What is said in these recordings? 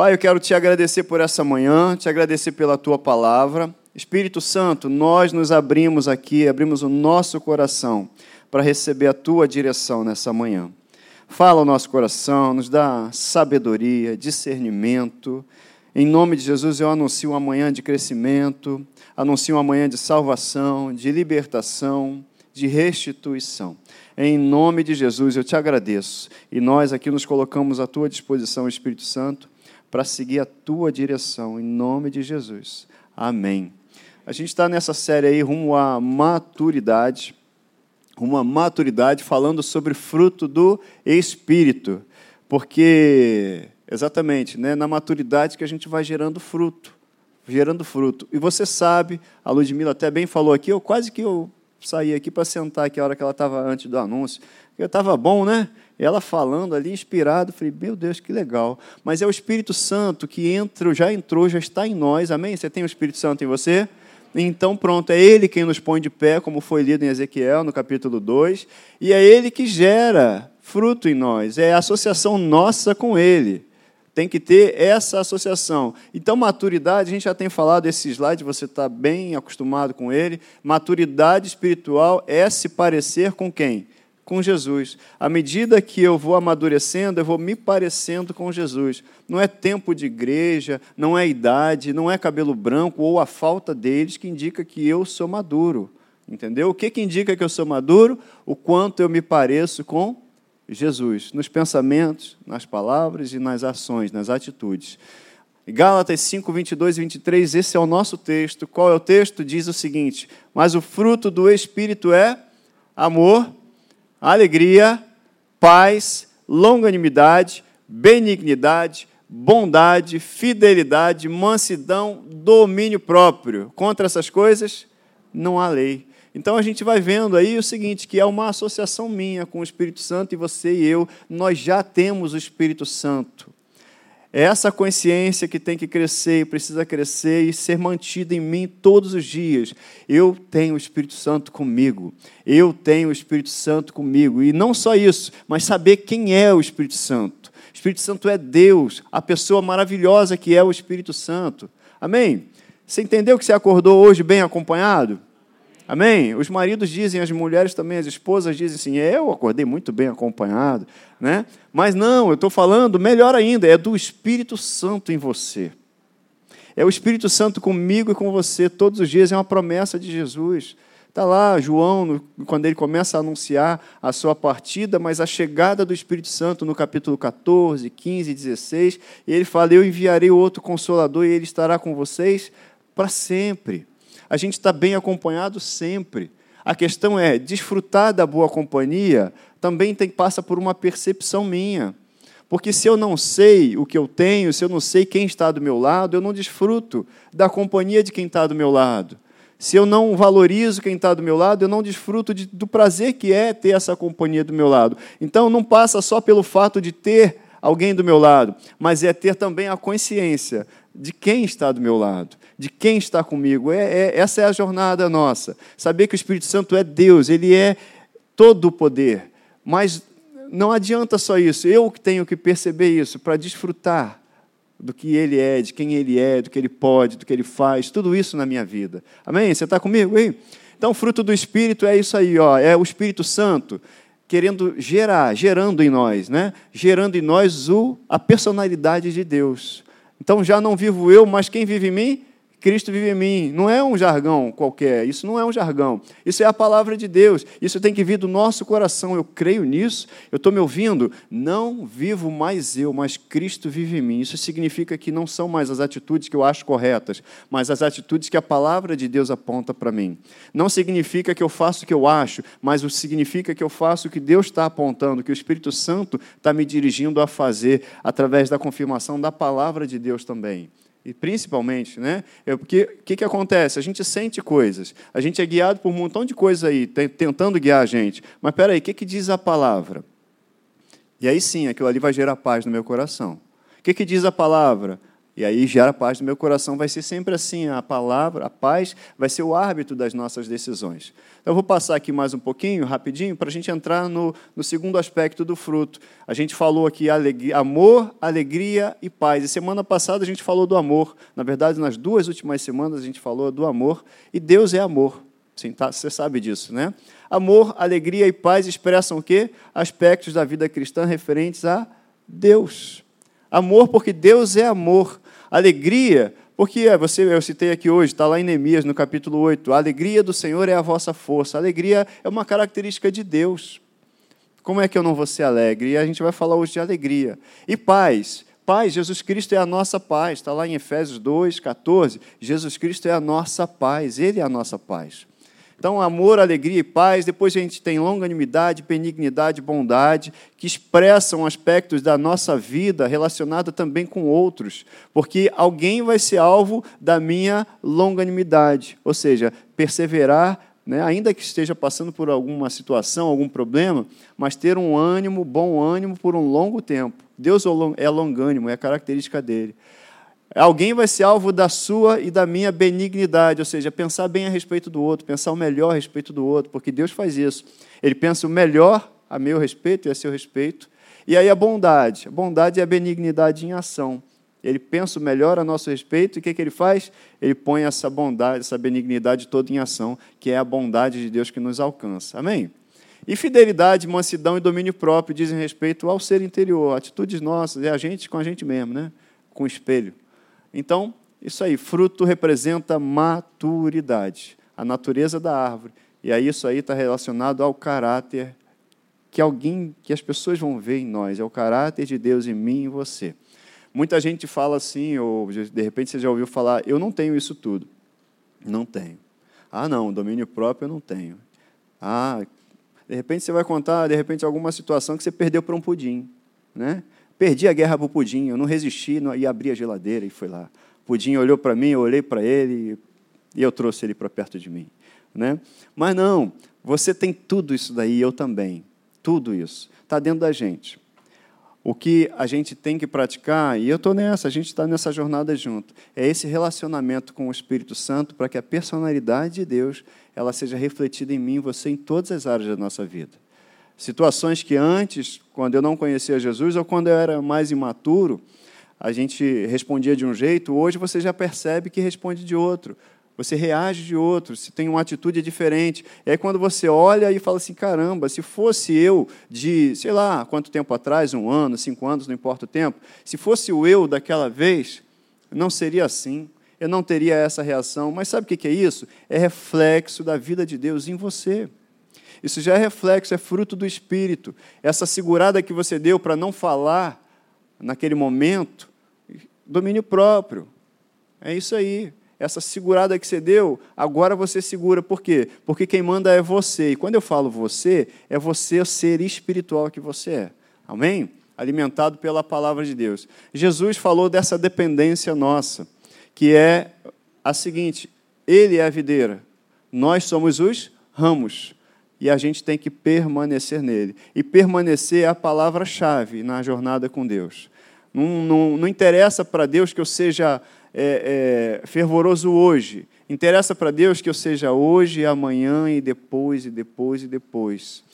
Pai, eu quero te agradecer por essa manhã, te agradecer pela tua palavra. Espírito Santo, nós nos abrimos aqui, abrimos o nosso coração para receber a tua direção nessa manhã. Fala o nosso coração, nos dá sabedoria, discernimento. Em nome de Jesus, eu anuncio uma manhã de crescimento, anuncio uma manhã de salvação, de libertação, de restituição. Em nome de Jesus, eu te agradeço. E nós aqui nos colocamos à tua disposição, Espírito Santo, para seguir a tua direção, em nome de Jesus. Amém. A gente está nessa série aí rumo à maturidade uma maturidade falando sobre fruto do Espírito. Porque, exatamente, né, na maturidade que a gente vai gerando fruto. Gerando fruto. E você sabe, a Ludmilla até bem falou aqui, eu quase que eu saí aqui para sentar aqui a hora que ela estava antes do anúncio. Eu estava bom, né? Ela falando ali, inspirado, falei, meu Deus, que legal. Mas é o Espírito Santo que entra, já entrou, já está em nós, amém? Você tem o Espírito Santo em você? Então, pronto, é Ele quem nos põe de pé, como foi lido em Ezequiel, no capítulo 2, e é Ele que gera fruto em nós, é a associação nossa com Ele. Tem que ter essa associação. Então, maturidade, a gente já tem falado esse slide, você está bem acostumado com ele. Maturidade espiritual é se parecer com quem? Com Jesus. À medida que eu vou amadurecendo, eu vou me parecendo com Jesus. Não é tempo de igreja, não é idade, não é cabelo branco ou a falta deles que indica que eu sou maduro. Entendeu? O que, que indica que eu sou maduro? O quanto eu me pareço com Jesus, nos pensamentos, nas palavras e nas ações, nas atitudes. Gálatas 5, 22 e 23, esse é o nosso texto. Qual é o texto? Diz o seguinte: Mas o fruto do Espírito é amor, alegria, paz, longanimidade, benignidade, bondade, fidelidade, mansidão, domínio próprio. Contra essas coisas, não há lei. Então a gente vai vendo aí o seguinte, que é uma associação minha com o Espírito Santo e você e eu, nós já temos o Espírito Santo. É essa consciência que tem que crescer precisa crescer e ser mantida em mim todos os dias. Eu tenho o Espírito Santo comigo. Eu tenho o Espírito Santo comigo. E não só isso, mas saber quem é o Espírito Santo. O Espírito Santo é Deus, a pessoa maravilhosa que é o Espírito Santo. Amém? Você entendeu que você acordou hoje bem acompanhado? Amém? Os maridos dizem, as mulheres também, as esposas dizem assim: é, eu acordei muito bem acompanhado. Né? Mas não, eu estou falando, melhor ainda, é do Espírito Santo em você. É o Espírito Santo comigo e com você todos os dias, é uma promessa de Jesus. Está lá João, quando ele começa a anunciar a sua partida, mas a chegada do Espírito Santo no capítulo 14, 15 e 16, e ele fala: Eu enviarei outro consolador e ele estará com vocês para sempre. A gente está bem acompanhado sempre. A questão é desfrutar da boa companhia também tem, passa por uma percepção minha. Porque se eu não sei o que eu tenho, se eu não sei quem está do meu lado, eu não desfruto da companhia de quem está do meu lado. Se eu não valorizo quem está do meu lado, eu não desfruto de, do prazer que é ter essa companhia do meu lado. Então, não passa só pelo fato de ter alguém do meu lado, mas é ter também a consciência de quem está do meu lado, de quem está comigo. É, é, essa é a jornada nossa. Saber que o Espírito Santo é Deus, ele é todo o poder. Mas não adianta só isso, eu que tenho que perceber isso para desfrutar do que ele é, de quem ele é, do que ele pode, do que ele faz, tudo isso na minha vida. Amém? Você está comigo aí? Então, fruto do Espírito é isso aí, ó, é o Espírito Santo querendo gerar, gerando em nós, né? gerando em nós o, a personalidade de Deus. Então já não vivo eu, mas quem vive em mim? Cristo vive em mim. Não é um jargão qualquer, isso não é um jargão. Isso é a palavra de Deus. Isso tem que vir do nosso coração. Eu creio nisso. Eu estou me ouvindo. Não vivo mais eu, mas Cristo vive em mim. Isso significa que não são mais as atitudes que eu acho corretas, mas as atitudes que a palavra de Deus aponta para mim. Não significa que eu faço o que eu acho, mas significa que eu faço o que Deus está apontando, que o Espírito Santo está me dirigindo a fazer através da confirmação da palavra de Deus também. E principalmente, né? Porque o que, que acontece? A gente sente coisas, a gente é guiado por um montão de coisas aí, tentando guiar a gente. Mas espera aí, o que, que diz a palavra? E aí sim, aquilo ali vai gerar paz no meu coração. O que, que diz a palavra? E aí gera paz no meu coração. Vai ser sempre assim: a palavra, a paz, vai ser o árbitro das nossas decisões. Então, eu vou passar aqui mais um pouquinho, rapidinho, para a gente entrar no, no, segundo aspecto do fruto. A gente falou aqui amor, alegria e paz. E semana passada a gente falou do amor. Na verdade, nas duas últimas semanas a gente falou do amor. E Deus é amor. Sim, tá? Você sabe disso, né? Amor, alegria e paz expressam o quê? Aspectos da vida cristã referentes a Deus. Amor, porque Deus é amor. Alegria, porque é, você, eu citei aqui hoje, está lá em Neemias, no capítulo 8. A alegria do Senhor é a vossa força. A alegria é uma característica de Deus. Como é que eu não vou ser alegre? E a gente vai falar hoje de alegria. E paz. Paz, Jesus Cristo é a nossa paz. Está lá em Efésios 2, 14. Jesus Cristo é a nossa paz. Ele é a nossa paz. Então, amor, alegria e paz. Depois a gente tem longanimidade, benignidade, bondade, que expressam aspectos da nossa vida relacionada também com outros, porque alguém vai ser alvo da minha longanimidade, ou seja, perseverar, né, ainda que esteja passando por alguma situação, algum problema, mas ter um ânimo, bom ânimo por um longo tempo. Deus é longânimo, é a característica dele. Alguém vai ser alvo da sua e da minha benignidade, ou seja, pensar bem a respeito do outro, pensar o melhor a respeito do outro, porque Deus faz isso. Ele pensa o melhor a meu respeito e a seu respeito. E aí a bondade. A bondade é a benignidade em ação. Ele pensa o melhor a nosso respeito e o que, que ele faz? Ele põe essa bondade, essa benignidade toda em ação, que é a bondade de Deus que nos alcança. Amém? E fidelidade, mansidão e domínio próprio dizem respeito ao ser interior, atitudes nossas, é a gente com a gente mesmo, né? com o espelho. Então, isso aí, fruto representa maturidade, a natureza da árvore. E aí isso aí está relacionado ao caráter que alguém, que as pessoas vão ver em nós, é o caráter de Deus em mim e em você. Muita gente fala assim, ou de repente você já ouviu falar, eu não tenho isso tudo. Não tenho. Ah, não, domínio próprio eu não tenho. Ah, de repente você vai contar, de repente, alguma situação que você perdeu para um pudim. Né? Perdi a guerra para o Pudim, eu não resisti e abri a geladeira e fui lá. O Pudim olhou para mim, eu olhei para ele e eu trouxe ele para perto de mim. Né? Mas não, você tem tudo isso daí, eu também. Tudo isso. Está dentro da gente. O que a gente tem que praticar, e eu estou nessa, a gente está nessa jornada junto, é esse relacionamento com o Espírito Santo para que a personalidade de Deus ela seja refletida em mim você em todas as áreas da nossa vida. Situações que antes, quando eu não conhecia Jesus ou quando eu era mais imaturo, a gente respondia de um jeito, hoje você já percebe que responde de outro. Você reage de outro, se tem uma atitude diferente. Aí quando você olha e fala assim, caramba, se fosse eu de, sei lá, quanto tempo atrás, um ano, cinco anos, não importa o tempo, se fosse o eu daquela vez, não seria assim, eu não teria essa reação. Mas sabe o que é isso? É reflexo da vida de Deus em você. Isso já é reflexo, é fruto do Espírito. Essa segurada que você deu para não falar naquele momento, domínio próprio. É isso aí. Essa segurada que você deu, agora você segura. Por quê? Porque quem manda é você. E quando eu falo você, é você o ser espiritual que você é. Amém? Alimentado pela palavra de Deus. Jesus falou dessa dependência nossa, que é a seguinte: Ele é a videira, nós somos os ramos e a gente tem que permanecer nele. E permanecer é a palavra-chave na jornada com Deus. Não, não, não interessa para Deus que eu seja é, é, fervoroso hoje. Interessa para Deus que eu seja hoje, amanhã e depois, e depois, e depois.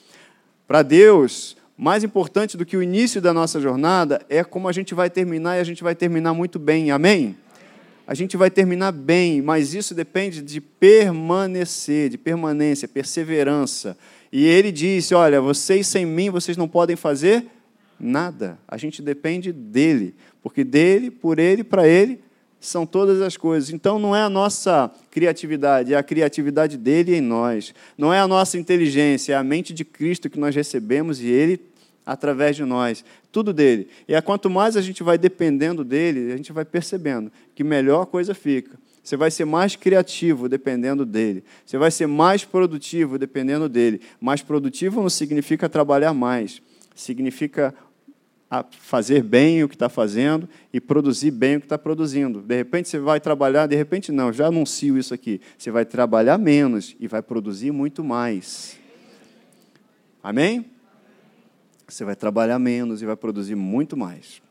Para Deus, mais importante do que o início da nossa jornada é como a gente vai terminar e a gente vai terminar muito bem. Amém? A gente vai terminar bem, mas isso depende de permanecer, de permanência, perseverança. E ele disse: Olha, vocês sem mim, vocês não podem fazer nada. A gente depende dele, porque dele, por ele, para ele são todas as coisas. Então não é a nossa criatividade, é a criatividade dele em nós. Não é a nossa inteligência, é a mente de Cristo que nós recebemos e ele através de nós. Tudo dele. E é quanto mais a gente vai dependendo dele, a gente vai percebendo que melhor a coisa fica. Você vai ser mais criativo dependendo dele. Você vai ser mais produtivo dependendo dele. Mais produtivo não significa trabalhar mais. Significa fazer bem o que está fazendo e produzir bem o que está produzindo. De repente você vai trabalhar, de repente não, já anuncio isso aqui. Você vai trabalhar menos e vai produzir muito mais. Amém? Você vai trabalhar menos e vai produzir muito mais.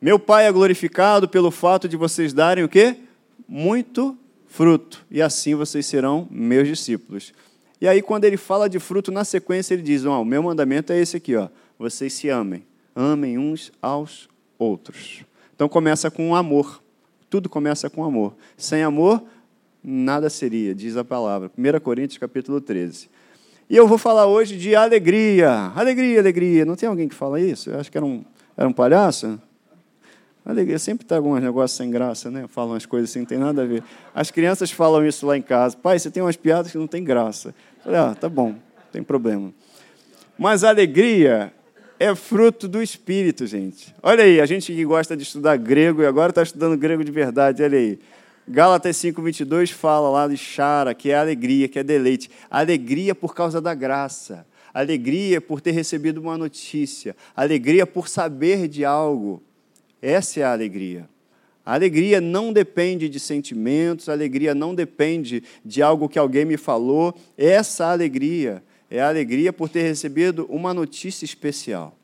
Meu Pai é glorificado pelo fato de vocês darem o quê? Muito fruto, e assim vocês serão meus discípulos. E aí, quando ele fala de fruto, na sequência ele diz: oh, o meu mandamento é esse aqui, ó, vocês se amem, amem uns aos outros. Então começa com amor. Tudo começa com amor. Sem amor, nada seria, diz a palavra. 1 Coríntios capítulo 13. E eu vou falar hoje de alegria. Alegria, alegria. Não tem alguém que fala isso? Eu acho que era um, era um palhaço. Alegria. Sempre está alguns negócios sem graça, né? Falam umas coisas assim, não tem nada a ver. As crianças falam isso lá em casa. Pai, você tem umas piadas que não tem graça. Eu falei, ah, tá bom, não tem problema. Mas alegria é fruto do Espírito, gente. Olha aí, a gente que gosta de estudar grego e agora está estudando grego de verdade, olha aí. Gálatas 5,22 fala lá de chara, que é alegria, que é deleite. Alegria por causa da graça. Alegria por ter recebido uma notícia. Alegria por saber de algo. Essa é a alegria. A alegria não depende de sentimentos, a alegria não depende de algo que alguém me falou. Essa alegria é a alegria por ter recebido uma notícia especial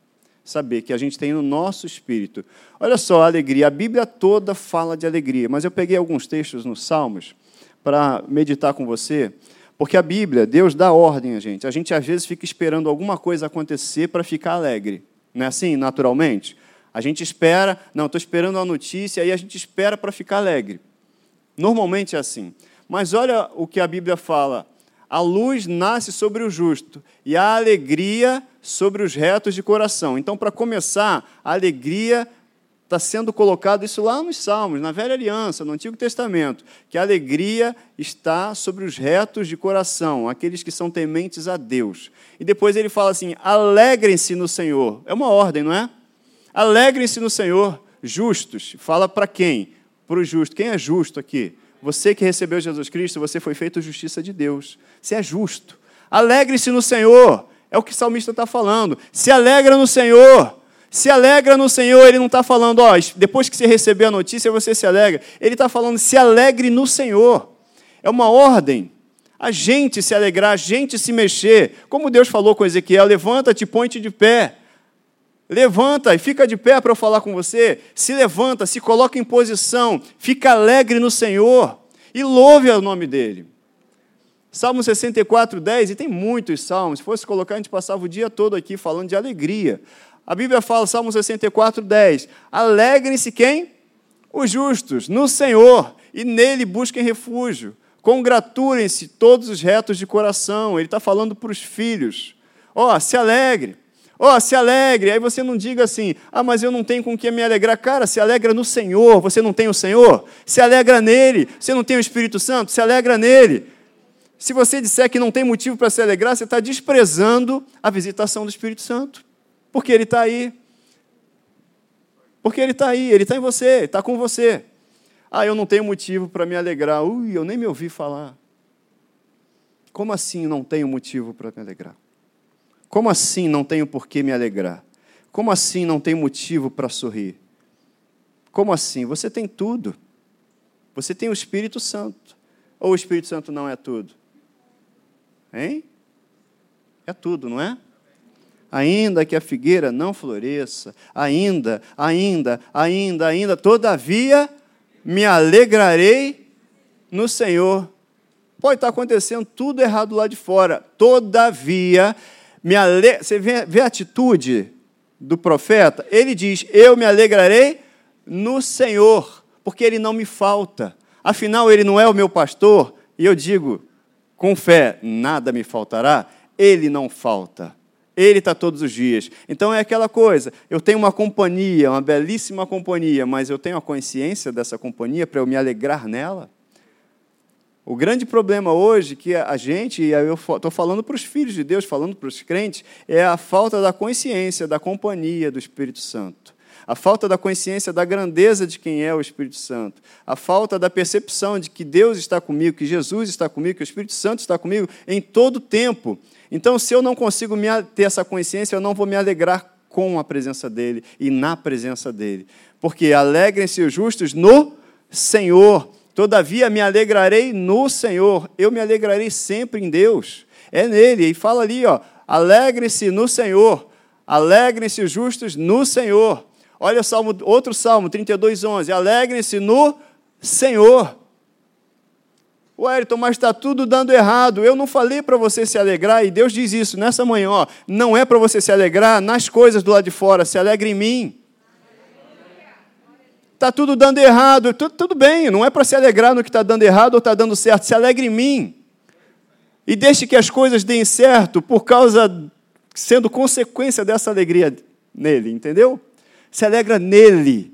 saber que a gente tem no nosso espírito. Olha só a alegria. A Bíblia toda fala de alegria, mas eu peguei alguns textos nos Salmos para meditar com você, porque a Bíblia, Deus dá ordem a gente. A gente às vezes fica esperando alguma coisa acontecer para ficar alegre. Não é assim, naturalmente? A gente espera, não, estou esperando uma notícia, aí a gente espera para ficar alegre. Normalmente é assim. Mas olha o que a Bíblia fala a luz nasce sobre o justo e a alegria sobre os retos de coração. Então, para começar, a alegria está sendo colocado isso lá nos Salmos, na Velha Aliança, no Antigo Testamento, que a alegria está sobre os retos de coração, aqueles que são tementes a Deus. E depois ele fala assim: alegrem-se no Senhor. É uma ordem, não é? Alegrem-se no Senhor, justos. Fala para quem? Para o justo. Quem é justo aqui? Você que recebeu Jesus Cristo, você foi feito justiça de Deus. Você é justo. Alegre-se no Senhor. É o que o salmista está falando. Se alegra no Senhor. Se alegra no Senhor. Ele não está falando, ó, depois que você recebeu a notícia, você se alegra. Ele está falando, se alegre no Senhor. É uma ordem. A gente se alegrar, a gente se mexer. Como Deus falou com Ezequiel: levanta-te, põe-te de pé. Levanta e fica de pé para eu falar com você. Se levanta, se coloca em posição, fica alegre no Senhor e louve o nome dele. Salmo 64, 10, e tem muitos salmos. Se fosse colocar, a gente passava o dia todo aqui falando de alegria. A Bíblia fala, Salmo 64, 10: Alegrem-se quem? Os justos, no Senhor, e nele busquem refúgio. Congratulem-se todos os retos de coração. Ele está falando para os filhos. Ó, oh, se alegre. Ó, oh, se alegre. Aí você não diga assim, ah, mas eu não tenho com que me alegrar. Cara, se alegra no Senhor. Você não tem o Senhor? Se alegra nele. Você não tem o Espírito Santo? Se alegra nele. Se você disser que não tem motivo para se alegrar, você está desprezando a visitação do Espírito Santo. Porque ele está aí. Porque ele está aí, ele está em você, está com você. Ah, eu não tenho motivo para me alegrar. Ui, eu nem me ouvi falar. Como assim não tenho motivo para me alegrar? Como assim não tenho por que me alegrar? Como assim não tenho motivo para sorrir? Como assim? Você tem tudo. Você tem o Espírito Santo. Ou o Espírito Santo não é tudo? Hein? É tudo, não é? Ainda que a figueira não floresça, ainda, ainda, ainda, ainda, todavia me alegrarei no Senhor. Pode estar acontecendo tudo errado lá de fora, todavia me ale... Você vê, vê a atitude do profeta? Ele diz: Eu me alegrarei no Senhor, porque ele não me falta. Afinal, ele não é o meu pastor, e eu digo, com fé, nada me faltará. Ele não falta. Ele está todos os dias. Então é aquela coisa: eu tenho uma companhia, uma belíssima companhia, mas eu tenho a consciência dessa companhia para eu me alegrar nela? O grande problema hoje que a gente, e eu estou falando para os filhos de Deus, falando para os crentes, é a falta da consciência da companhia do Espírito Santo. A falta da consciência da grandeza de quem é o Espírito Santo. A falta da percepção de que Deus está comigo, que Jesus está comigo, que o Espírito Santo está comigo em todo tempo. Então, se eu não consigo ter essa consciência, eu não vou me alegrar com a presença dEle e na presença dEle. Porque alegrem-se os justos no Senhor. Todavia me alegrarei no Senhor, eu me alegrarei sempre em Deus. É nele. E fala ali, ó, alegre-se no Senhor, alegrem-se os justos no Senhor. Olha salmo, outro salmo, 32, 11. Alegrem-se no Senhor. O Ayrton, mas está tudo dando errado. Eu não falei para você se alegrar, e Deus diz isso nessa manhã: ó, não é para você se alegrar nas coisas do lado de fora, se alegre em mim. Está tudo dando errado, tudo, tudo bem, não é para se alegrar no que está dando errado ou está dando certo, se alegre em mim. E deixe que as coisas deem certo por causa, sendo consequência dessa alegria nele, entendeu? Se alegra nele.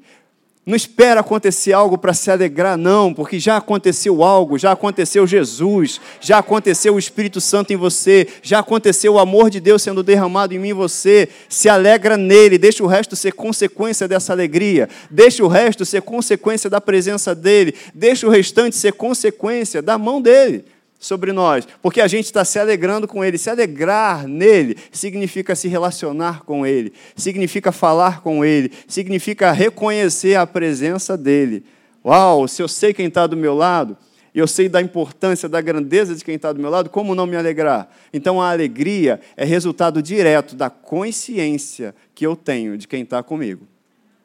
Não espera acontecer algo para se alegrar, não, porque já aconteceu algo, já aconteceu Jesus, já aconteceu o Espírito Santo em você, já aconteceu o amor de Deus sendo derramado em mim e você. Se alegra nele, deixa o resto ser consequência dessa alegria, deixa o resto ser consequência da presença dele, deixa o restante ser consequência da mão dele sobre nós, porque a gente está se alegrando com Ele. Se alegrar nele significa se relacionar com Ele, significa falar com Ele, significa reconhecer a presença dEle. Uau, se eu sei quem está do meu lado, e eu sei da importância, da grandeza de quem está do meu lado, como não me alegrar? Então a alegria é resultado direto da consciência que eu tenho de quem está comigo,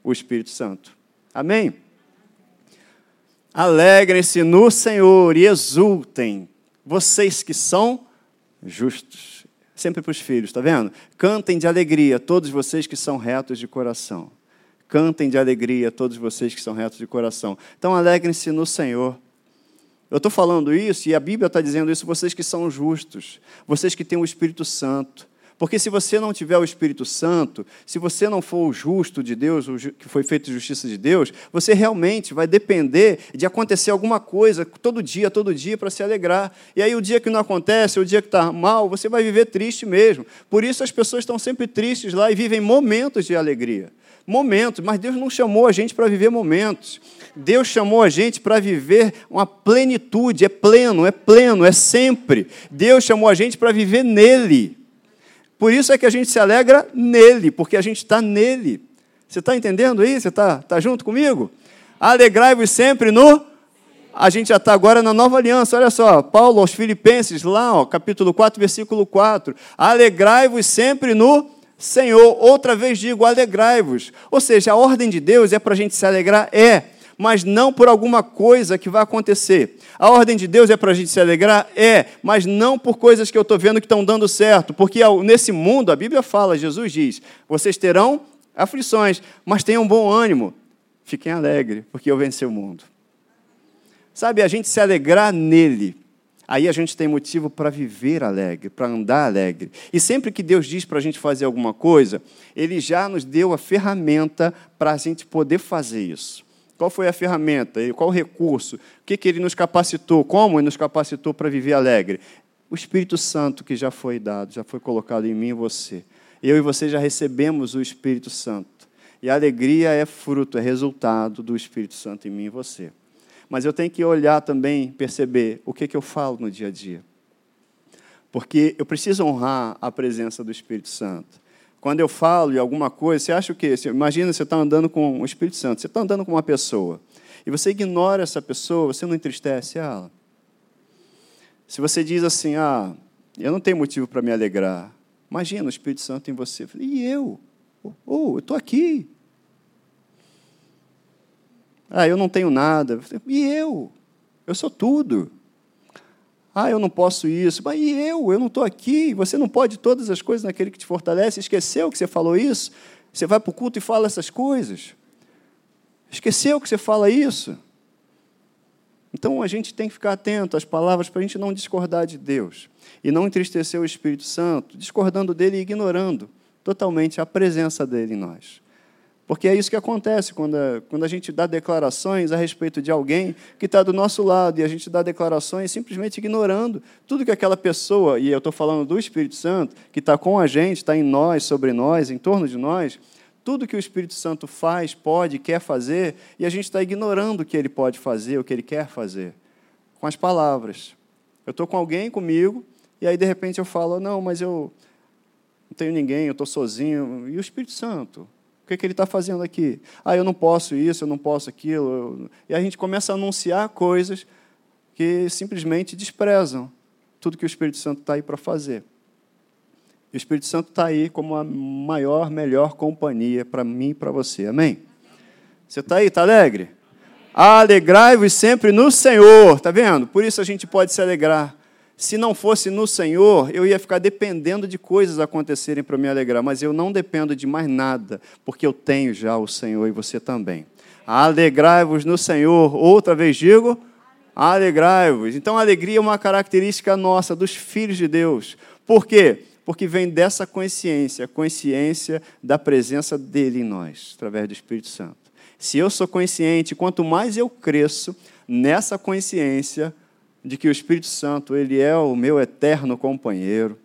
o Espírito Santo. Amém? Alegrem-se no Senhor e exultem vocês que são justos. Sempre para os filhos, está vendo? Cantem de alegria, todos vocês que são retos de coração. Cantem de alegria, todos vocês que são retos de coração. Então, alegrem-se no Senhor. Eu estou falando isso e a Bíblia está dizendo isso, vocês que são justos, vocês que têm o Espírito Santo, porque se você não tiver o Espírito Santo, se você não for o justo de Deus, o que foi feito justiça de Deus, você realmente vai depender de acontecer alguma coisa todo dia, todo dia, para se alegrar. E aí, o dia que não acontece, o dia que está mal, você vai viver triste mesmo. Por isso, as pessoas estão sempre tristes lá e vivem momentos de alegria. Momentos, mas Deus não chamou a gente para viver momentos. Deus chamou a gente para viver uma plenitude, é pleno, é pleno, é sempre. Deus chamou a gente para viver nele. Por isso é que a gente se alegra nele, porque a gente está nele. Você está entendendo aí? Você está tá junto comigo? Alegrai-vos sempre no. A gente já está agora na nova aliança, olha só, Paulo aos Filipenses, lá, ó, capítulo 4, versículo 4. Alegrai-vos sempre no Senhor. Outra vez digo, alegrai-vos. Ou seja, a ordem de Deus é para a gente se alegrar? É mas não por alguma coisa que vai acontecer. A ordem de Deus é para a gente se alegrar? É, mas não por coisas que eu estou vendo que estão dando certo, porque nesse mundo, a Bíblia fala, Jesus diz: vocês terão aflições, mas tenham bom ânimo, fiquem alegres, porque eu venci o mundo. Sabe, a gente se alegrar nele, aí a gente tem motivo para viver alegre, para andar alegre. E sempre que Deus diz para a gente fazer alguma coisa, Ele já nos deu a ferramenta para a gente poder fazer isso. Qual foi a ferramenta? Qual o recurso? O que, que ele nos capacitou? Como ele nos capacitou para viver alegre? O Espírito Santo que já foi dado, já foi colocado em mim e você. Eu e você já recebemos o Espírito Santo. E a alegria é fruto, é resultado do Espírito Santo em mim e você. Mas eu tenho que olhar também, perceber o que, que eu falo no dia a dia. Porque eu preciso honrar a presença do Espírito Santo. Quando eu falo de alguma coisa, você acha o quê? Você, imagina você está andando com o Espírito Santo, você está andando com uma pessoa, e você ignora essa pessoa, você não entristece ela. Se você diz assim, ah, eu não tenho motivo para me alegrar, imagina o Espírito Santo em você. E eu? Oh, eu estou aqui. Ah, eu não tenho nada. E eu? Eu sou tudo. Ah, eu não posso isso. Mas e eu? Eu não estou aqui. Você não pode todas as coisas naquele que te fortalece. Esqueceu que você falou isso? Você vai para o culto e fala essas coisas? Esqueceu que você fala isso? Então a gente tem que ficar atento às palavras para a gente não discordar de Deus e não entristecer o Espírito Santo, discordando dele e ignorando totalmente a presença dele em nós. Porque é isso que acontece quando a, quando a gente dá declarações a respeito de alguém que está do nosso lado e a gente dá declarações simplesmente ignorando tudo que aquela pessoa, e eu estou falando do Espírito Santo, que está com a gente, está em nós, sobre nós, em torno de nós, tudo que o Espírito Santo faz, pode, quer fazer, e a gente está ignorando o que ele pode fazer, o que ele quer fazer, com as palavras. Eu estou com alguém comigo, e aí de repente eu falo: não, mas eu não tenho ninguém, eu estou sozinho. E o Espírito Santo? O que, é que ele está fazendo aqui? Ah, eu não posso isso, eu não posso aquilo. E a gente começa a anunciar coisas que simplesmente desprezam tudo que o Espírito Santo está aí para fazer. E o Espírito Santo está aí como a maior, melhor companhia para mim e para você. Amém? Você está aí, está alegre? Alegrai-vos sempre no Senhor, está vendo? Por isso a gente pode se alegrar. Se não fosse no Senhor, eu ia ficar dependendo de coisas acontecerem para me alegrar, mas eu não dependo de mais nada, porque eu tenho já o Senhor e você também. Alegrai-vos no Senhor. Outra vez digo, alegrai-vos. Então, a alegria é uma característica nossa, dos filhos de Deus. Por quê? Porque vem dessa consciência, consciência da presença dele em nós, através do Espírito Santo. Se eu sou consciente, quanto mais eu cresço nessa consciência de que o Espírito Santo, ele é o meu eterno companheiro,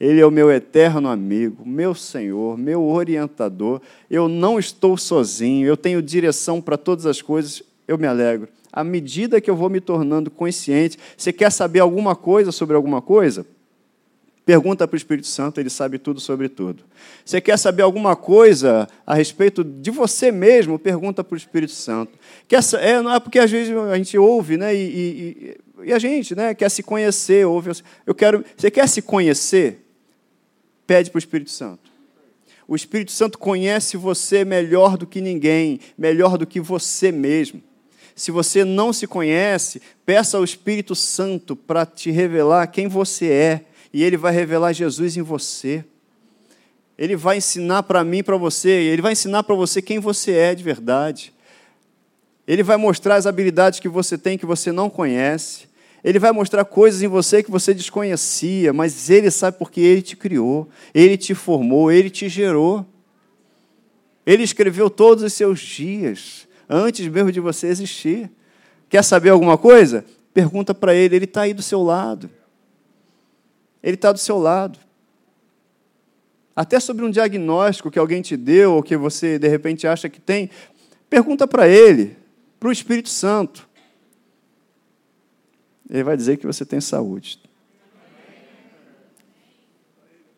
ele é o meu eterno amigo, meu Senhor, meu orientador. Eu não estou sozinho, eu tenho direção para todas as coisas, eu me alegro. À medida que eu vou me tornando consciente, você quer saber alguma coisa sobre alguma coisa? Pergunta para o Espírito Santo, ele sabe tudo sobre tudo. Você quer saber alguma coisa a respeito de você mesmo? Pergunta para o Espírito Santo. Quer, é, não é porque às vezes a gente ouve, né? E, e, e a gente né, quer se conhecer, ouve. Eu quero. Você quer se conhecer? Pede para o Espírito Santo. O Espírito Santo conhece você melhor do que ninguém, melhor do que você mesmo. Se você não se conhece, peça ao Espírito Santo para te revelar quem você é e ele vai revelar Jesus em você. Ele vai ensinar para mim, para você, ele vai ensinar para você quem você é de verdade. Ele vai mostrar as habilidades que você tem que você não conhece. Ele vai mostrar coisas em você que você desconhecia, mas ele sabe porque ele te criou, ele te formou, ele te gerou. Ele escreveu todos os seus dias antes mesmo de você existir. Quer saber alguma coisa? Pergunta para ele, ele está aí do seu lado. Ele está do seu lado. Até sobre um diagnóstico que alguém te deu, ou que você de repente acha que tem, pergunta para ele, para o Espírito Santo. Ele vai dizer que você tem saúde.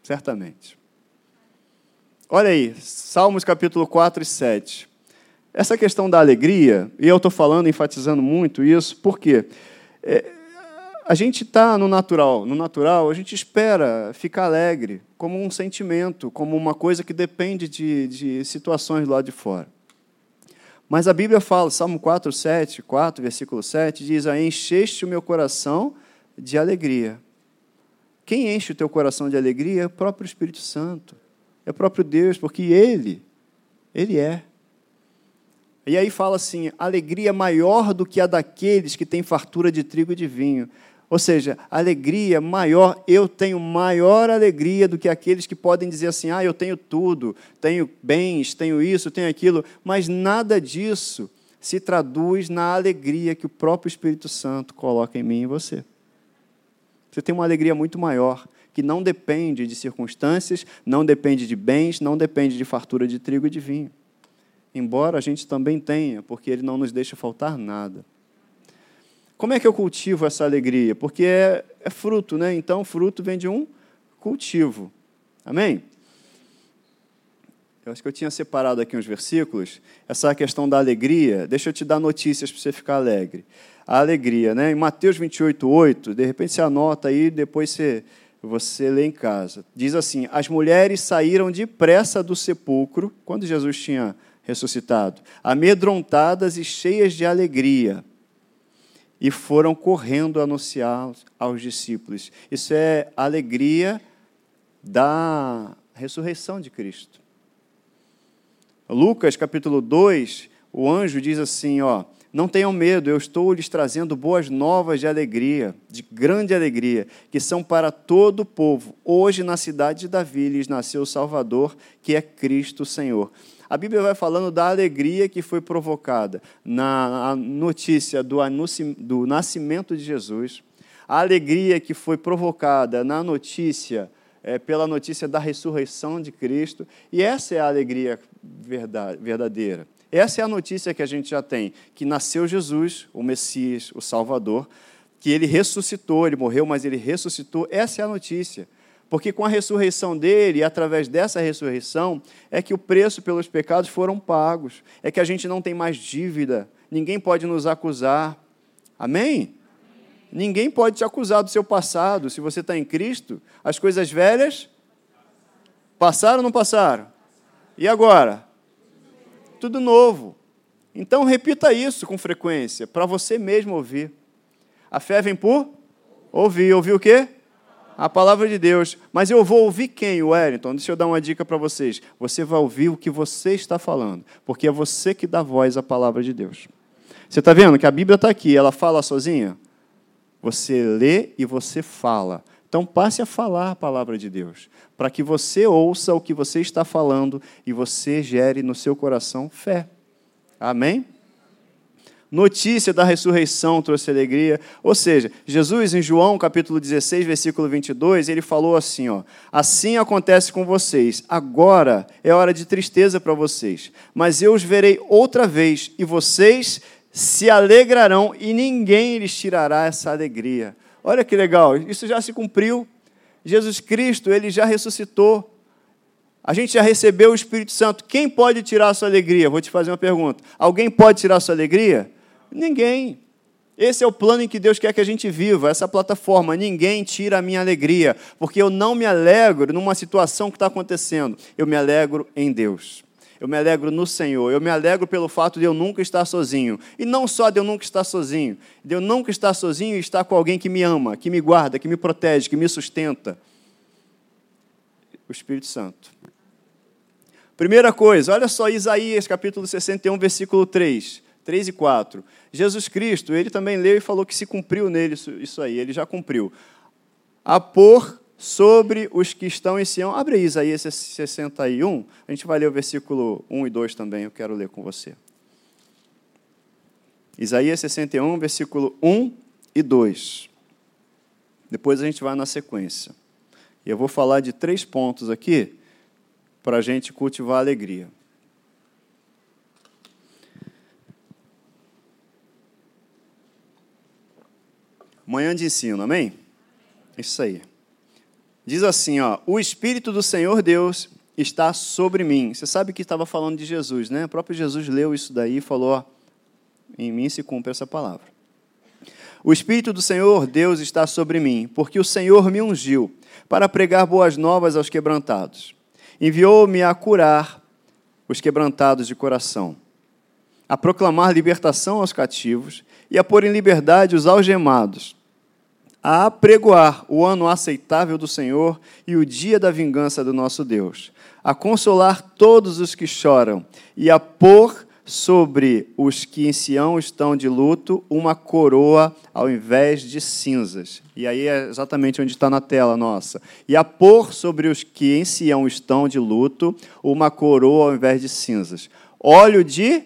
Certamente. Olha aí, Salmos capítulo 4 e 7. Essa questão da alegria, e eu estou falando, enfatizando muito isso, porque é, a gente está no natural. No natural, a gente espera ficar alegre, como um sentimento, como uma coisa que depende de, de situações lá de fora. Mas a Bíblia fala, Salmo 4, 7, 4, versículo 7, diz: Encheste o meu coração de alegria. Quem enche o teu coração de alegria é o próprio Espírito Santo, é o próprio Deus, porque Ele, Ele é. E aí fala assim: alegria maior do que a daqueles que têm fartura de trigo e de vinho. Ou seja, alegria maior, eu tenho maior alegria do que aqueles que podem dizer assim: ah, eu tenho tudo, tenho bens, tenho isso, tenho aquilo, mas nada disso se traduz na alegria que o próprio Espírito Santo coloca em mim e em você. Você tem uma alegria muito maior, que não depende de circunstâncias, não depende de bens, não depende de fartura de trigo e de vinho. Embora a gente também tenha, porque ele não nos deixa faltar nada. Como é que eu cultivo essa alegria? Porque é, é fruto, né? Então, fruto vem de um cultivo. Amém? Eu acho que eu tinha separado aqui uns versículos. Essa questão da alegria, deixa eu te dar notícias para você ficar alegre. A alegria, né? Em Mateus 28, 8, de repente você anota aí, depois você, você lê em casa. Diz assim: As mulheres saíram depressa do sepulcro, quando Jesus tinha ressuscitado, amedrontadas e cheias de alegria e foram correndo anunciar aos discípulos. Isso é a alegria da ressurreição de Cristo. Lucas capítulo 2, o anjo diz assim, ó: Não tenham medo, eu estou lhes trazendo boas novas de alegria, de grande alegria, que são para todo o povo. Hoje na cidade de Davi lhes nasceu o Salvador, que é Cristo Senhor. A Bíblia vai falando da alegria que foi provocada na notícia do, do nascimento de Jesus, a alegria que foi provocada na notícia, é, pela notícia da ressurreição de Cristo, e essa é a alegria verdadeira. Essa é a notícia que a gente já tem, que nasceu Jesus, o Messias, o Salvador, que ele ressuscitou, ele morreu, mas ele ressuscitou. Essa é a notícia. Porque com a ressurreição dele, e através dessa ressurreição, é que o preço pelos pecados foram pagos. É que a gente não tem mais dívida. Ninguém pode nos acusar. Amém? Ninguém pode te acusar do seu passado. Se você está em Cristo, as coisas velhas Passaram ou não passaram? E agora? Tudo novo. Então repita isso com frequência, para você mesmo ouvir. A fé vem por ouvir. Ouvir o quê? A palavra de Deus. Mas eu vou ouvir quem, Wellington? Deixa eu dar uma dica para vocês. Você vai ouvir o que você está falando, porque é você que dá voz à palavra de Deus. Você está vendo que a Bíblia está aqui, ela fala sozinha? Você lê e você fala. Então passe a falar a palavra de Deus, para que você ouça o que você está falando e você gere no seu coração fé. Amém? Notícia da ressurreição trouxe alegria. Ou seja, Jesus, em João capítulo 16, versículo 22, ele falou assim: ó, Assim acontece com vocês. Agora é hora de tristeza para vocês, mas eu os verei outra vez e vocês se alegrarão e ninguém lhes tirará essa alegria. Olha que legal, isso já se cumpriu. Jesus Cristo, ele já ressuscitou. A gente já recebeu o Espírito Santo. Quem pode tirar a sua alegria? Vou te fazer uma pergunta. Alguém pode tirar a sua alegria? Ninguém. Esse é o plano em que Deus quer que a gente viva, essa plataforma. Ninguém tira a minha alegria, porque eu não me alegro numa situação que está acontecendo. Eu me alegro em Deus. Eu me alegro no Senhor. Eu me alegro pelo fato de eu nunca estar sozinho. E não só de eu nunca estar sozinho, de eu nunca estar sozinho e estar com alguém que me ama, que me guarda, que me protege, que me sustenta. O Espírito Santo. Primeira coisa, olha só Isaías capítulo 61, versículo 3. 3 e 4. Jesus Cristo, ele também leu e falou que se cumpriu nele isso, isso aí, ele já cumpriu. A pôr sobre os que estão em Sião. Abre aí Isaías 61, a gente vai ler o versículo 1 e 2 também, eu quero ler com você. Isaías 61, versículo 1 e 2. Depois a gente vai na sequência. E eu vou falar de três pontos aqui para a gente cultivar alegria. Manhã de ensino, amém? Isso aí. Diz assim, ó, o Espírito do Senhor Deus está sobre mim. Você sabe que estava falando de Jesus, né? O próprio Jesus leu isso daí e falou, ó, em mim se cumpre essa palavra. O Espírito do Senhor Deus está sobre mim, porque o Senhor me ungiu para pregar boas novas aos quebrantados. Enviou-me a curar os quebrantados de coração, a proclamar libertação aos cativos e a pôr em liberdade os algemados, a apregoar o ano aceitável do Senhor e o dia da vingança do nosso Deus, a consolar todos os que choram e a pôr sobre os que em Sião estão de luto uma coroa ao invés de cinzas. E aí é exatamente onde está na tela nossa. E a pôr sobre os que em Sião estão de luto uma coroa ao invés de cinzas. Óleo de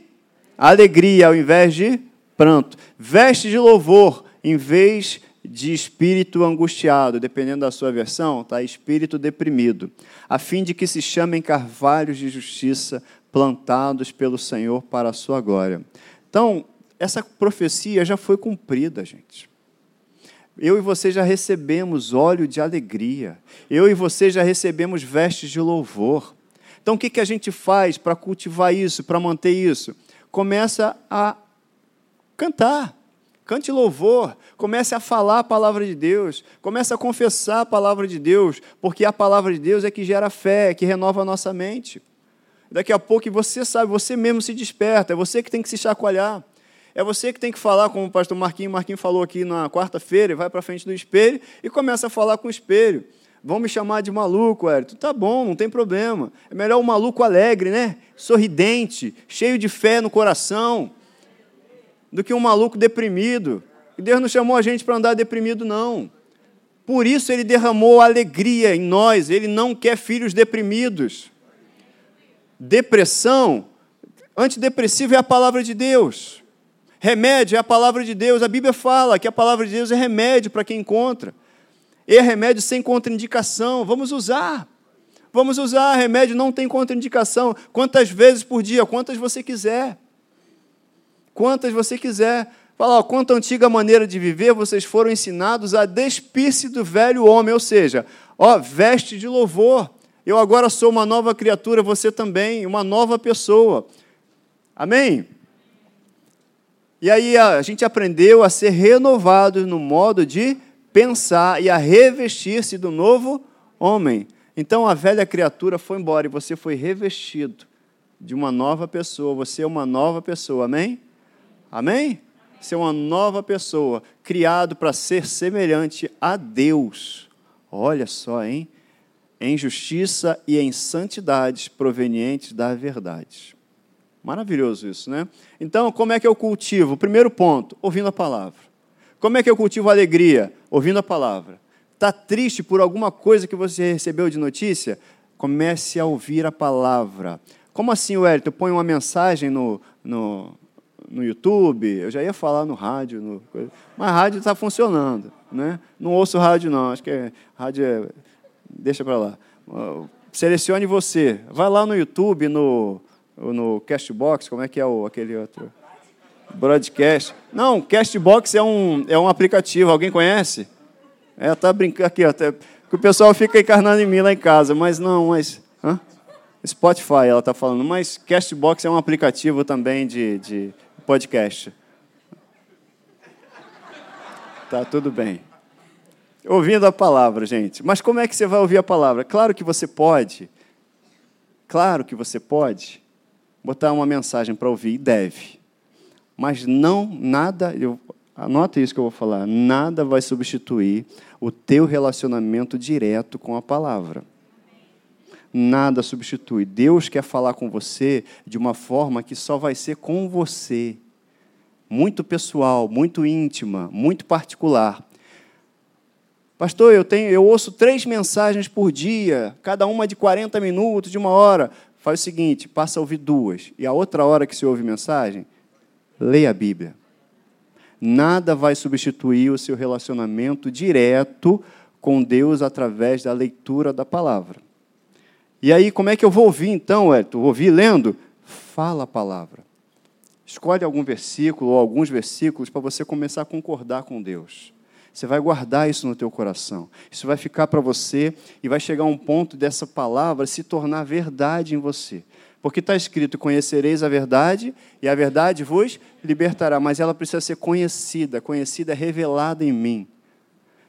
alegria ao invés de pranto. Veste de louvor em vez de de espírito angustiado, dependendo da sua versão, tá? espírito deprimido, a fim de que se chamem carvalhos de justiça plantados pelo Senhor para a sua glória. Então, essa profecia já foi cumprida, gente. Eu e você já recebemos óleo de alegria. Eu e você já recebemos vestes de louvor. Então, o que, que a gente faz para cultivar isso, para manter isso? Começa a cantar Cante louvor, comece a falar a palavra de Deus, comece a confessar a palavra de Deus, porque a palavra de Deus é que gera fé, que renova a nossa mente. Daqui a pouco você sabe, você mesmo se desperta, é você que tem que se chacoalhar. É você que tem que falar, como o pastor Marquinho, Marquinho falou aqui na quarta-feira, vai para frente do espelho e começa a falar com o espelho. Vão me chamar de maluco, Hélio. Tá bom, não tem problema. É melhor um maluco alegre, né? Sorridente, cheio de fé no coração do que um maluco deprimido. E Deus não chamou a gente para andar deprimido, não. Por isso ele derramou alegria em nós, ele não quer filhos deprimidos. Depressão, antidepressivo é a palavra de Deus. Remédio é a palavra de Deus. A Bíblia fala que a palavra de Deus é remédio para quem encontra. E é remédio sem contraindicação. Vamos usar. Vamos usar. Remédio não tem contraindicação. Quantas vezes por dia? Quantas você quiser quantas você quiser. Fala, ó, quanto antiga maneira de viver, vocês foram ensinados a despir-se do velho homem, ou seja, ó, veste de louvor. Eu agora sou uma nova criatura, você também, uma nova pessoa. Amém? E aí a gente aprendeu a ser renovado no modo de pensar e a revestir-se do novo homem. Então a velha criatura foi embora e você foi revestido de uma nova pessoa. Você é uma nova pessoa, amém? Amém? É uma nova pessoa, criado para ser semelhante a Deus. Olha só, hein? Em justiça e em santidades provenientes da verdade. Maravilhoso isso, né? Então, como é que eu cultivo? Primeiro ponto, ouvindo a palavra. Como é que eu cultivo alegria? Ouvindo a palavra. Está triste por alguma coisa que você recebeu de notícia? Comece a ouvir a palavra. Como assim, Wellington? Põe uma mensagem no, no, no YouTube, eu já ia falar no rádio, no, mas rádio está funcionando. Né? Não ouço rádio, não. Acho que é, rádio é. Deixa para lá. Selecione você. Vai lá no YouTube, no, no Castbox, como é que é o, aquele outro? Broadcast. Não, Castbox é um, é um aplicativo, alguém conhece? É, tá brincando aqui, até que o pessoal fica encarnando em mim lá em casa, mas não, mas. Hã? Spotify, ela está falando, mas Castbox é um aplicativo também de, de podcast. Tá tudo bem. Ouvindo a palavra, gente. Mas como é que você vai ouvir a palavra? Claro que você pode. Claro que você pode botar uma mensagem para ouvir e deve. Mas não nada, eu anota isso que eu vou falar, nada vai substituir o teu relacionamento direto com a palavra nada substitui. Deus quer falar com você de uma forma que só vai ser com você. Muito pessoal, muito íntima, muito particular. Pastor, eu, tenho, eu ouço três mensagens por dia, cada uma de 40 minutos, de uma hora. Faz o seguinte, passa a ouvir duas. E a outra hora que você ouve mensagem, leia a Bíblia. Nada vai substituir o seu relacionamento direto com Deus através da leitura da palavra. E aí, como é que eu vou ouvir então, Elton? Ouvir lendo? Fala a palavra. Escolhe algum versículo ou alguns versículos para você começar a concordar com Deus. Você vai guardar isso no teu coração. Isso vai ficar para você e vai chegar um ponto dessa palavra se tornar verdade em você. Porque está escrito: conhecereis a verdade e a verdade vos libertará. Mas ela precisa ser conhecida, conhecida, revelada em mim.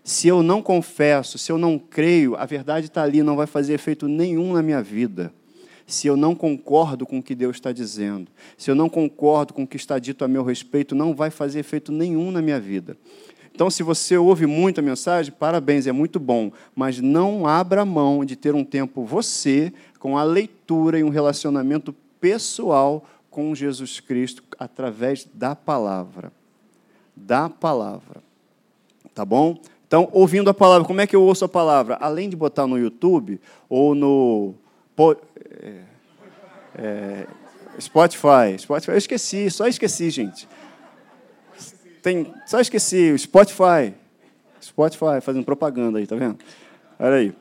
Se eu não confesso, se eu não creio, a verdade está ali, não vai fazer efeito nenhum na minha vida. Se eu não concordo com o que Deus está dizendo, se eu não concordo com o que está dito a meu respeito, não vai fazer efeito nenhum na minha vida. Então, se você ouve muito a mensagem, parabéns, é muito bom, mas não abra mão de ter um tempo você com a leitura e um relacionamento pessoal com Jesus Cristo através da palavra. Da palavra. Tá bom? Então, ouvindo a palavra, como é que eu ouço a palavra? Além de botar no YouTube ou no é, é, Spotify. Spotify. Eu esqueci, só esqueci, gente. Tem, só esqueci, Spotify. Spotify, fazendo propaganda aí, tá vendo? Olha aí.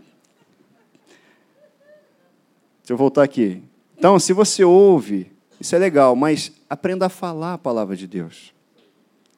Deixa eu voltar aqui. Então, se você ouve, isso é legal, mas aprenda a falar a palavra de Deus.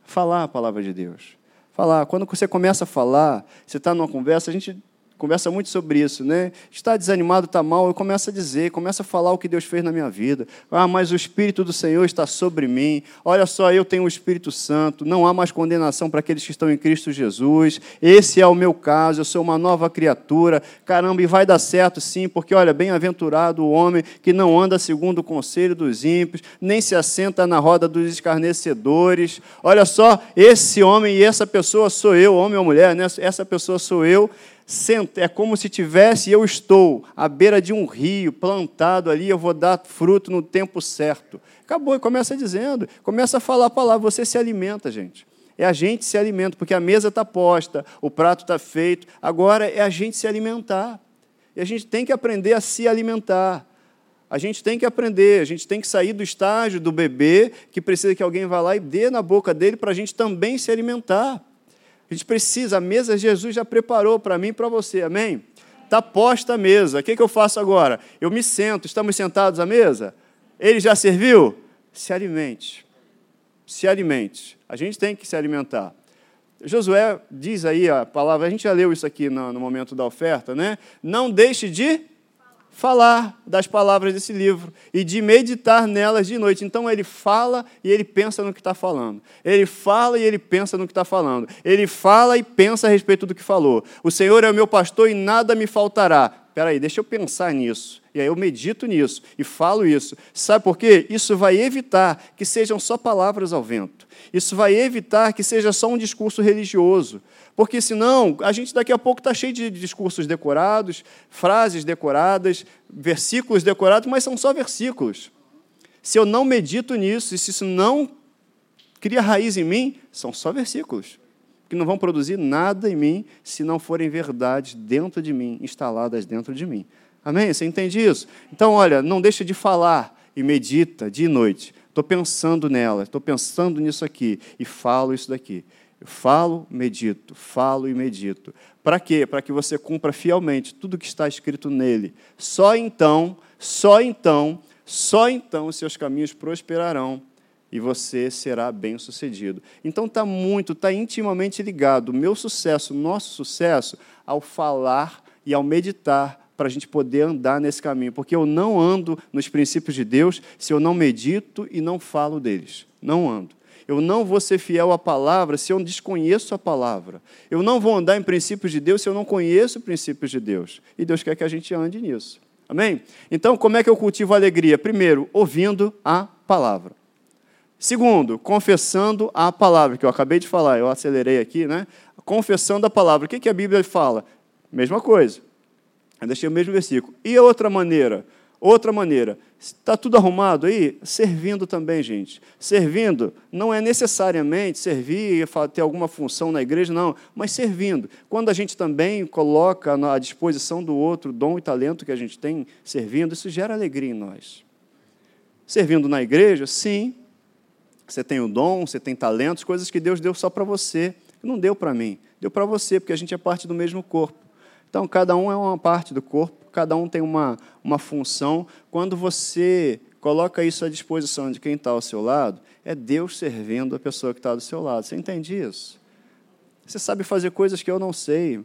Falar a palavra de Deus falar. Quando você começa a falar, você está numa conversa, a gente conversa muito sobre isso, né? Está desanimado, está mal, eu começo a dizer, começo a falar o que Deus fez na minha vida. Ah, mas o Espírito do Senhor está sobre mim. Olha só, eu tenho o Espírito Santo. Não há mais condenação para aqueles que estão em Cristo Jesus. Esse é o meu caso, eu sou uma nova criatura. Caramba, e vai dar certo sim, porque olha, bem-aventurado o homem que não anda segundo o conselho dos ímpios, nem se assenta na roda dos escarnecedores. Olha só, esse homem e essa pessoa sou eu, homem ou mulher, né? Essa pessoa sou eu é como se tivesse, eu estou à beira de um rio, plantado ali, eu vou dar fruto no tempo certo. Acabou, e começa dizendo, começa a falar a palavra, você se alimenta, gente. É a gente se alimenta, porque a mesa está posta, o prato está feito, agora é a gente se alimentar. E a gente tem que aprender a se alimentar. A gente tem que aprender, a gente tem que sair do estágio do bebê, que precisa que alguém vá lá e dê na boca dele para a gente também se alimentar. A gente precisa, a mesa Jesus já preparou para mim e para você, amém? Está posta a mesa. O que, que eu faço agora? Eu me sento, estamos sentados à mesa? Ele já serviu? Se alimente. Se alimente. A gente tem que se alimentar. Josué diz aí a palavra, a gente já leu isso aqui no, no momento da oferta, né? Não deixe de falar das palavras desse livro e de meditar nelas de noite. Então ele fala e ele pensa no que está falando. Ele fala e ele pensa no que está falando. Ele fala e pensa a respeito do que falou. O Senhor é o meu pastor e nada me faltará. peraí, deixa eu pensar nisso. E aí eu medito nisso e falo isso. Sabe por quê? Isso vai evitar que sejam só palavras ao vento. Isso vai evitar que seja só um discurso religioso. Porque senão, a gente daqui a pouco está cheio de discursos decorados, frases decoradas, versículos decorados, mas são só versículos. Se eu não medito nisso, e se isso não cria raiz em mim, são só versículos que não vão produzir nada em mim se não forem verdades dentro de mim, instaladas dentro de mim. Amém? Você entende isso? Então, olha, não deixa de falar e medita dia e noite. Estou pensando nela, estou pensando nisso aqui e falo isso daqui. Eu falo, medito, falo e medito. Para quê? Para que você cumpra fielmente tudo que está escrito nele. Só então, só então, só então os seus caminhos prosperarão e você será bem-sucedido. Então está muito, está intimamente ligado o meu sucesso, o nosso sucesso, ao falar e ao meditar para a gente poder andar nesse caminho, porque eu não ando nos princípios de Deus se eu não medito e não falo deles. Não ando. Eu não vou ser fiel à palavra se eu desconheço a palavra. Eu não vou andar em princípios de Deus se eu não conheço os princípios de Deus. E Deus quer que a gente ande nisso. Amém? Então, como é que eu cultivo a alegria? Primeiro, ouvindo a palavra. Segundo, confessando a palavra, que eu acabei de falar, eu acelerei aqui, né? Confessando a palavra. O que, que a Bíblia fala? Mesma coisa. Eu deixei o mesmo versículo. E a outra maneira? Outra maneira. Está tudo arrumado aí? Servindo também, gente. Servindo não é necessariamente servir e ter alguma função na igreja, não, mas servindo. Quando a gente também coloca à disposição do outro dom e talento que a gente tem servindo, isso gera alegria em nós. Servindo na igreja, sim, você tem o dom, você tem talentos, coisas que Deus deu só para você, não deu para mim, deu para você, porque a gente é parte do mesmo corpo. Então, cada um é uma parte do corpo, cada um tem uma, uma função. Quando você coloca isso à disposição de quem está ao seu lado, é Deus servindo a pessoa que está do seu lado. Você entende isso? Você sabe fazer coisas que eu não sei,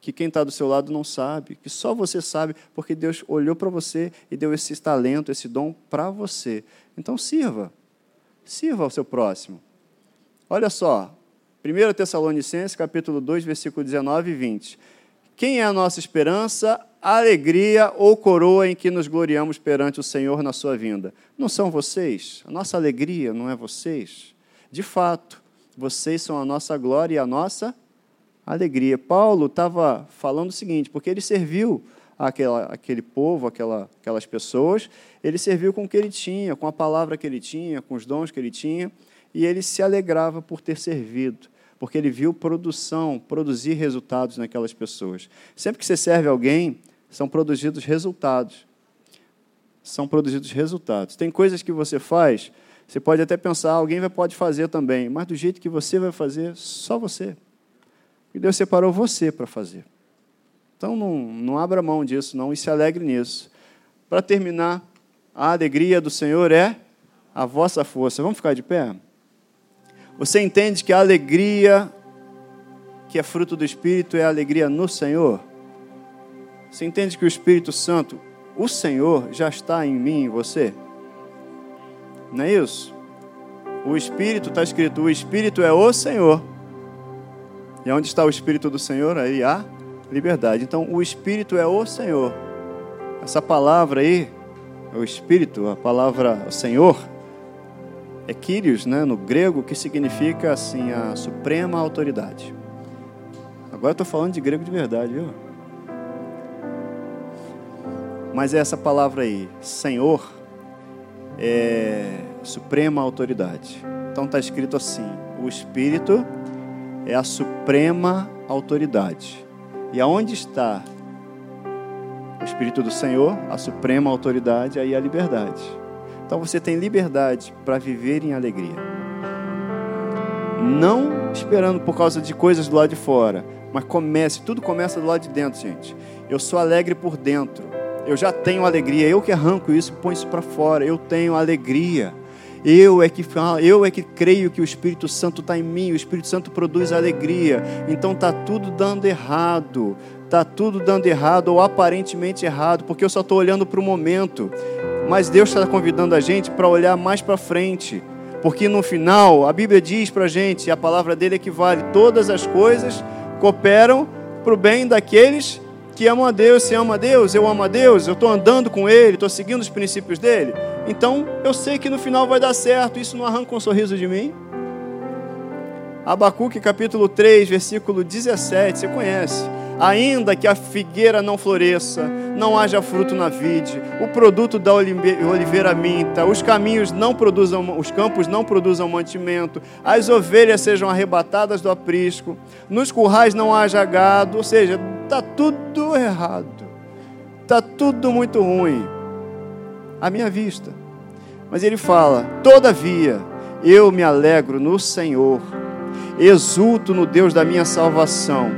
que quem está do seu lado não sabe, que só você sabe, porque Deus olhou para você e deu esse talento, esse dom para você. Então, sirva. Sirva ao seu próximo. Olha só, 1 Tessalonicenses, capítulo 2, versículo 19 e 20. Quem é a nossa esperança, alegria ou coroa em que nos gloriamos perante o Senhor na sua vinda? Não são vocês? A nossa alegria não é vocês? De fato, vocês são a nossa glória e a nossa alegria. Paulo estava falando o seguinte, porque ele serviu aquela, aquele povo, aquela, aquelas pessoas, ele serviu com o que ele tinha, com a palavra que ele tinha, com os dons que ele tinha, e ele se alegrava por ter servido, porque ele viu produção, produzir resultados naquelas pessoas. Sempre que você serve alguém, são produzidos resultados. São produzidos resultados. Tem coisas que você faz, você pode até pensar, alguém pode fazer também, mas do jeito que você vai fazer, só você. E Deus separou você para fazer. Então não, não abra mão disso, não, e se alegre nisso. Para terminar, a alegria do Senhor é a vossa força. Vamos ficar de pé? Você entende que a alegria que é fruto do Espírito é a alegria no Senhor? Você entende que o Espírito Santo, o Senhor, já está em mim e em você? Não é isso? O Espírito está escrito, o Espírito é o Senhor. E onde está o Espírito do Senhor? Aí há liberdade. Então, o Espírito é o Senhor. Essa palavra aí, o Espírito, a palavra Senhor, é Kyrios, né, no grego, que significa assim a suprema autoridade. Agora estou falando de grego de verdade, viu? Mas é essa palavra aí, Senhor, é suprema autoridade. Então está escrito assim: o Espírito é a suprema autoridade. E aonde está o Espírito do Senhor, a suprema autoridade, aí a liberdade. Então você tem liberdade para viver em alegria. Não esperando por causa de coisas do lado de fora, mas comece, tudo começa do lado de dentro, gente. Eu sou alegre por dentro. Eu já tenho alegria, eu que arranco isso, põe isso para fora. Eu tenho alegria. Eu é que falo, eu é que creio que o Espírito Santo está em mim, o Espírito Santo produz alegria. Então está tudo dando errado, está tudo dando errado ou aparentemente errado, porque eu só estou olhando para o momento. Mas Deus está convidando a gente para olhar mais para frente, porque no final a Bíblia diz para a gente, a palavra dele é que vale todas as coisas cooperam para o bem daqueles que amam a Deus, se ama a Deus, eu amo a Deus, eu estou andando com Ele, estou seguindo os princípios dele, então eu sei que no final vai dar certo, isso não arranca um sorriso de mim. Abacuque capítulo 3, versículo 17, você conhece. Ainda que a figueira não floresça, não haja fruto na vide, o produto da oliveira minta, os caminhos não produzam, os campos não produzam mantimento, as ovelhas sejam arrebatadas do aprisco, nos currais não haja gado, ou seja, está tudo errado, está tudo muito ruim, à minha vista. Mas ele fala: todavia, eu me alegro no Senhor exulto no Deus da minha salvação.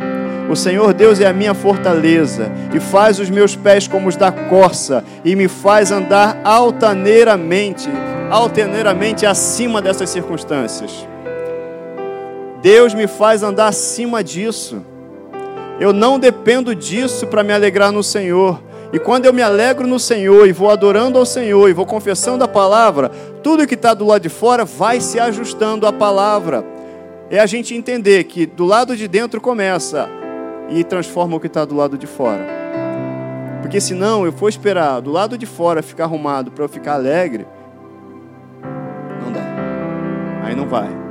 O Senhor Deus é a minha fortaleza e faz os meus pés como os da corça e me faz andar altaneiramente, altaneiramente acima dessas circunstâncias. Deus me faz andar acima disso. Eu não dependo disso para me alegrar no Senhor. E quando eu me alegro no Senhor e vou adorando ao Senhor e vou confessando a palavra, tudo que está do lado de fora vai se ajustando à palavra é a gente entender que do lado de dentro começa e transforma o que está do lado de fora. Porque senão eu for esperar do lado de fora ficar arrumado para eu ficar alegre, não dá. Aí não vai.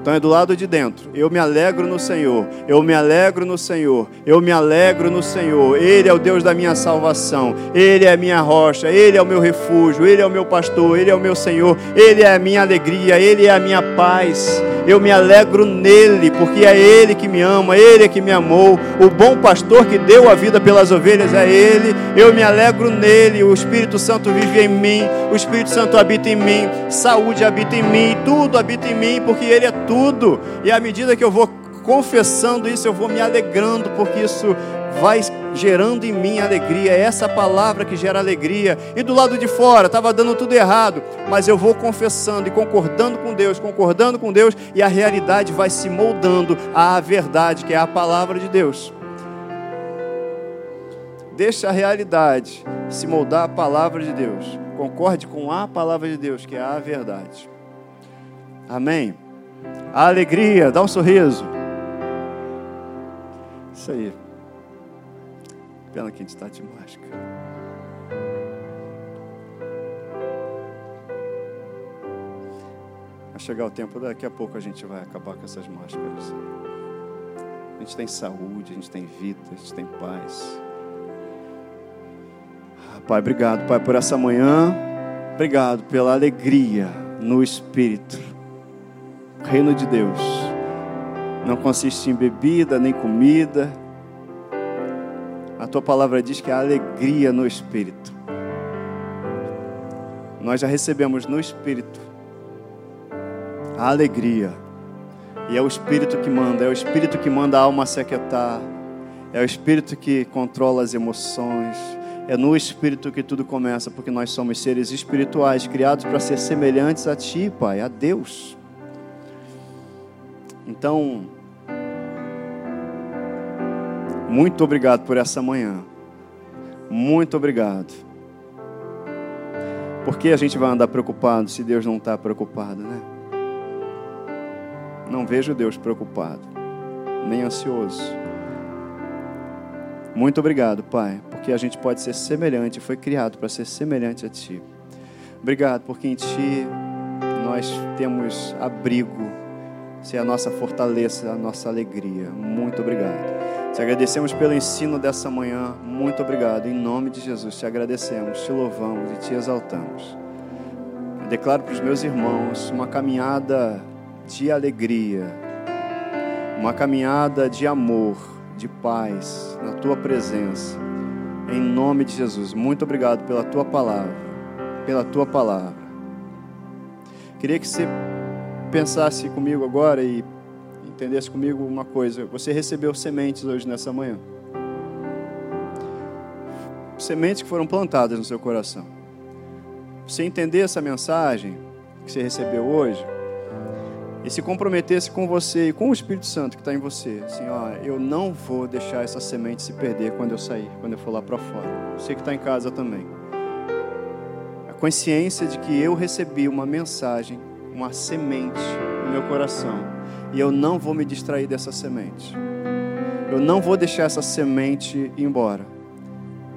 Então é do lado de dentro. Eu me alegro no Senhor. Eu me alegro no Senhor. Eu me alegro no Senhor. Ele é o Deus da minha salvação. Ele é a minha rocha. Ele é o meu refúgio. Ele é o meu pastor. Ele é o meu Senhor. Ele é a minha alegria. Ele é a minha paz. Eu me alegro nele, porque é ele que me ama. Ele é que me amou. O bom pastor que deu a vida pelas ovelhas é ele. Eu me alegro nele. O Espírito Santo vive em mim. O Espírito Santo habita em mim. Saúde habita em mim. Tudo habita em mim, porque ele é tudo. E à medida que eu vou confessando isso, eu vou me alegrando, porque isso vai gerando em mim alegria. É essa palavra que gera alegria. E do lado de fora, estava dando tudo errado, mas eu vou confessando e concordando com Deus, concordando com Deus, e a realidade vai se moldando à verdade, que é a palavra de Deus. Deixa a realidade se moldar à palavra de Deus. Concorde com a palavra de Deus, que é a verdade. Amém. A alegria, dá um sorriso. Isso aí. Pena que a gente está de máscara. Vai chegar o tempo, daqui a pouco a gente vai acabar com essas máscaras. A gente tem saúde, a gente tem vida, a gente tem paz. Ah, pai, obrigado, Pai, por essa manhã. Obrigado pela alegria no Espírito reino de Deus não consiste em bebida nem comida. A tua palavra diz que há alegria no Espírito. Nós já recebemos no Espírito a alegria. E é o Espírito que manda, é o Espírito que manda a alma se aquietar. É o Espírito que controla as emoções. É no Espírito que tudo começa, porque nós somos seres espirituais, criados para ser semelhantes a Ti, Pai, a Deus. Então, muito obrigado por essa manhã. Muito obrigado. Por que a gente vai andar preocupado se Deus não está preocupado, né? Não vejo Deus preocupado, nem ansioso. Muito obrigado, Pai, porque a gente pode ser semelhante, foi criado para ser semelhante a Ti. Obrigado, porque em Ti nós temos abrigo é a nossa fortaleza, a nossa alegria. Muito obrigado. Te agradecemos pelo ensino dessa manhã. Muito obrigado. Em nome de Jesus, te agradecemos, te louvamos e te exaltamos. Eu declaro para os meus irmãos uma caminhada de alegria, uma caminhada de amor, de paz, na tua presença. Em nome de Jesus. Muito obrigado pela tua palavra. Pela tua palavra. Queria que você pensasse comigo agora e entendesse comigo uma coisa. Você recebeu sementes hoje nessa manhã. Sementes que foram plantadas no seu coração. Você entender essa mensagem que você recebeu hoje e se comprometesse com você e com o Espírito Santo que está em você, assim, ó, eu não vou deixar essa semente se perder quando eu sair, quando eu for lá para fora. Você que está em casa também. A consciência de que eu recebi uma mensagem uma semente no meu coração. E eu não vou me distrair dessa semente. Eu não vou deixar essa semente embora.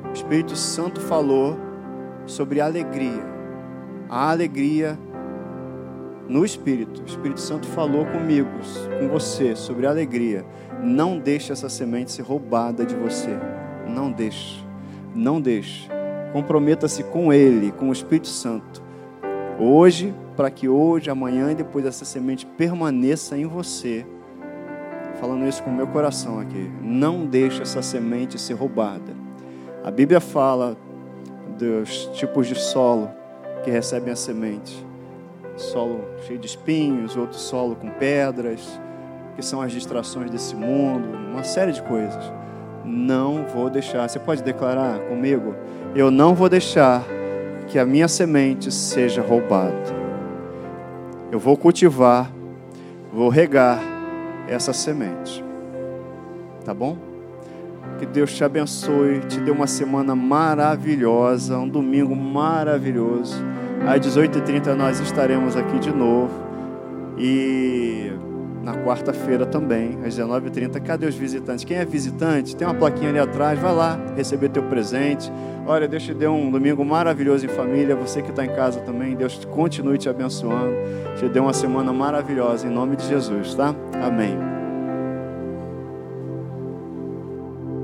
O Espírito Santo falou sobre alegria. A alegria no Espírito. O Espírito Santo falou comigo, com você, sobre alegria. Não deixe essa semente ser roubada de você. Não deixe. Não deixe. Comprometa-se com Ele, com o Espírito Santo. Hoje, para que hoje, amanhã e depois essa semente permaneça em você. Falando isso com o meu coração aqui. Não deixe essa semente ser roubada. A Bíblia fala dos tipos de solo que recebem a semente solo cheio de espinhos, outro solo com pedras, que são as distrações desse mundo, uma série de coisas. Não vou deixar. Você pode declarar comigo? Eu não vou deixar que a minha semente seja roubada. Eu vou cultivar, vou regar essa semente. Tá bom? Que Deus te abençoe, te dê uma semana maravilhosa, um domingo maravilhoso. Às 18h30 nós estaremos aqui de novo. E na quarta-feira também, às 19h30. Cadê os visitantes? Quem é visitante? Tem uma plaquinha ali atrás, vai lá receber teu presente. Olha, Deus te deu um domingo maravilhoso em família. Você que está em casa também, Deus continue te abençoando. Te dê uma semana maravilhosa em nome de Jesus, tá? Amém.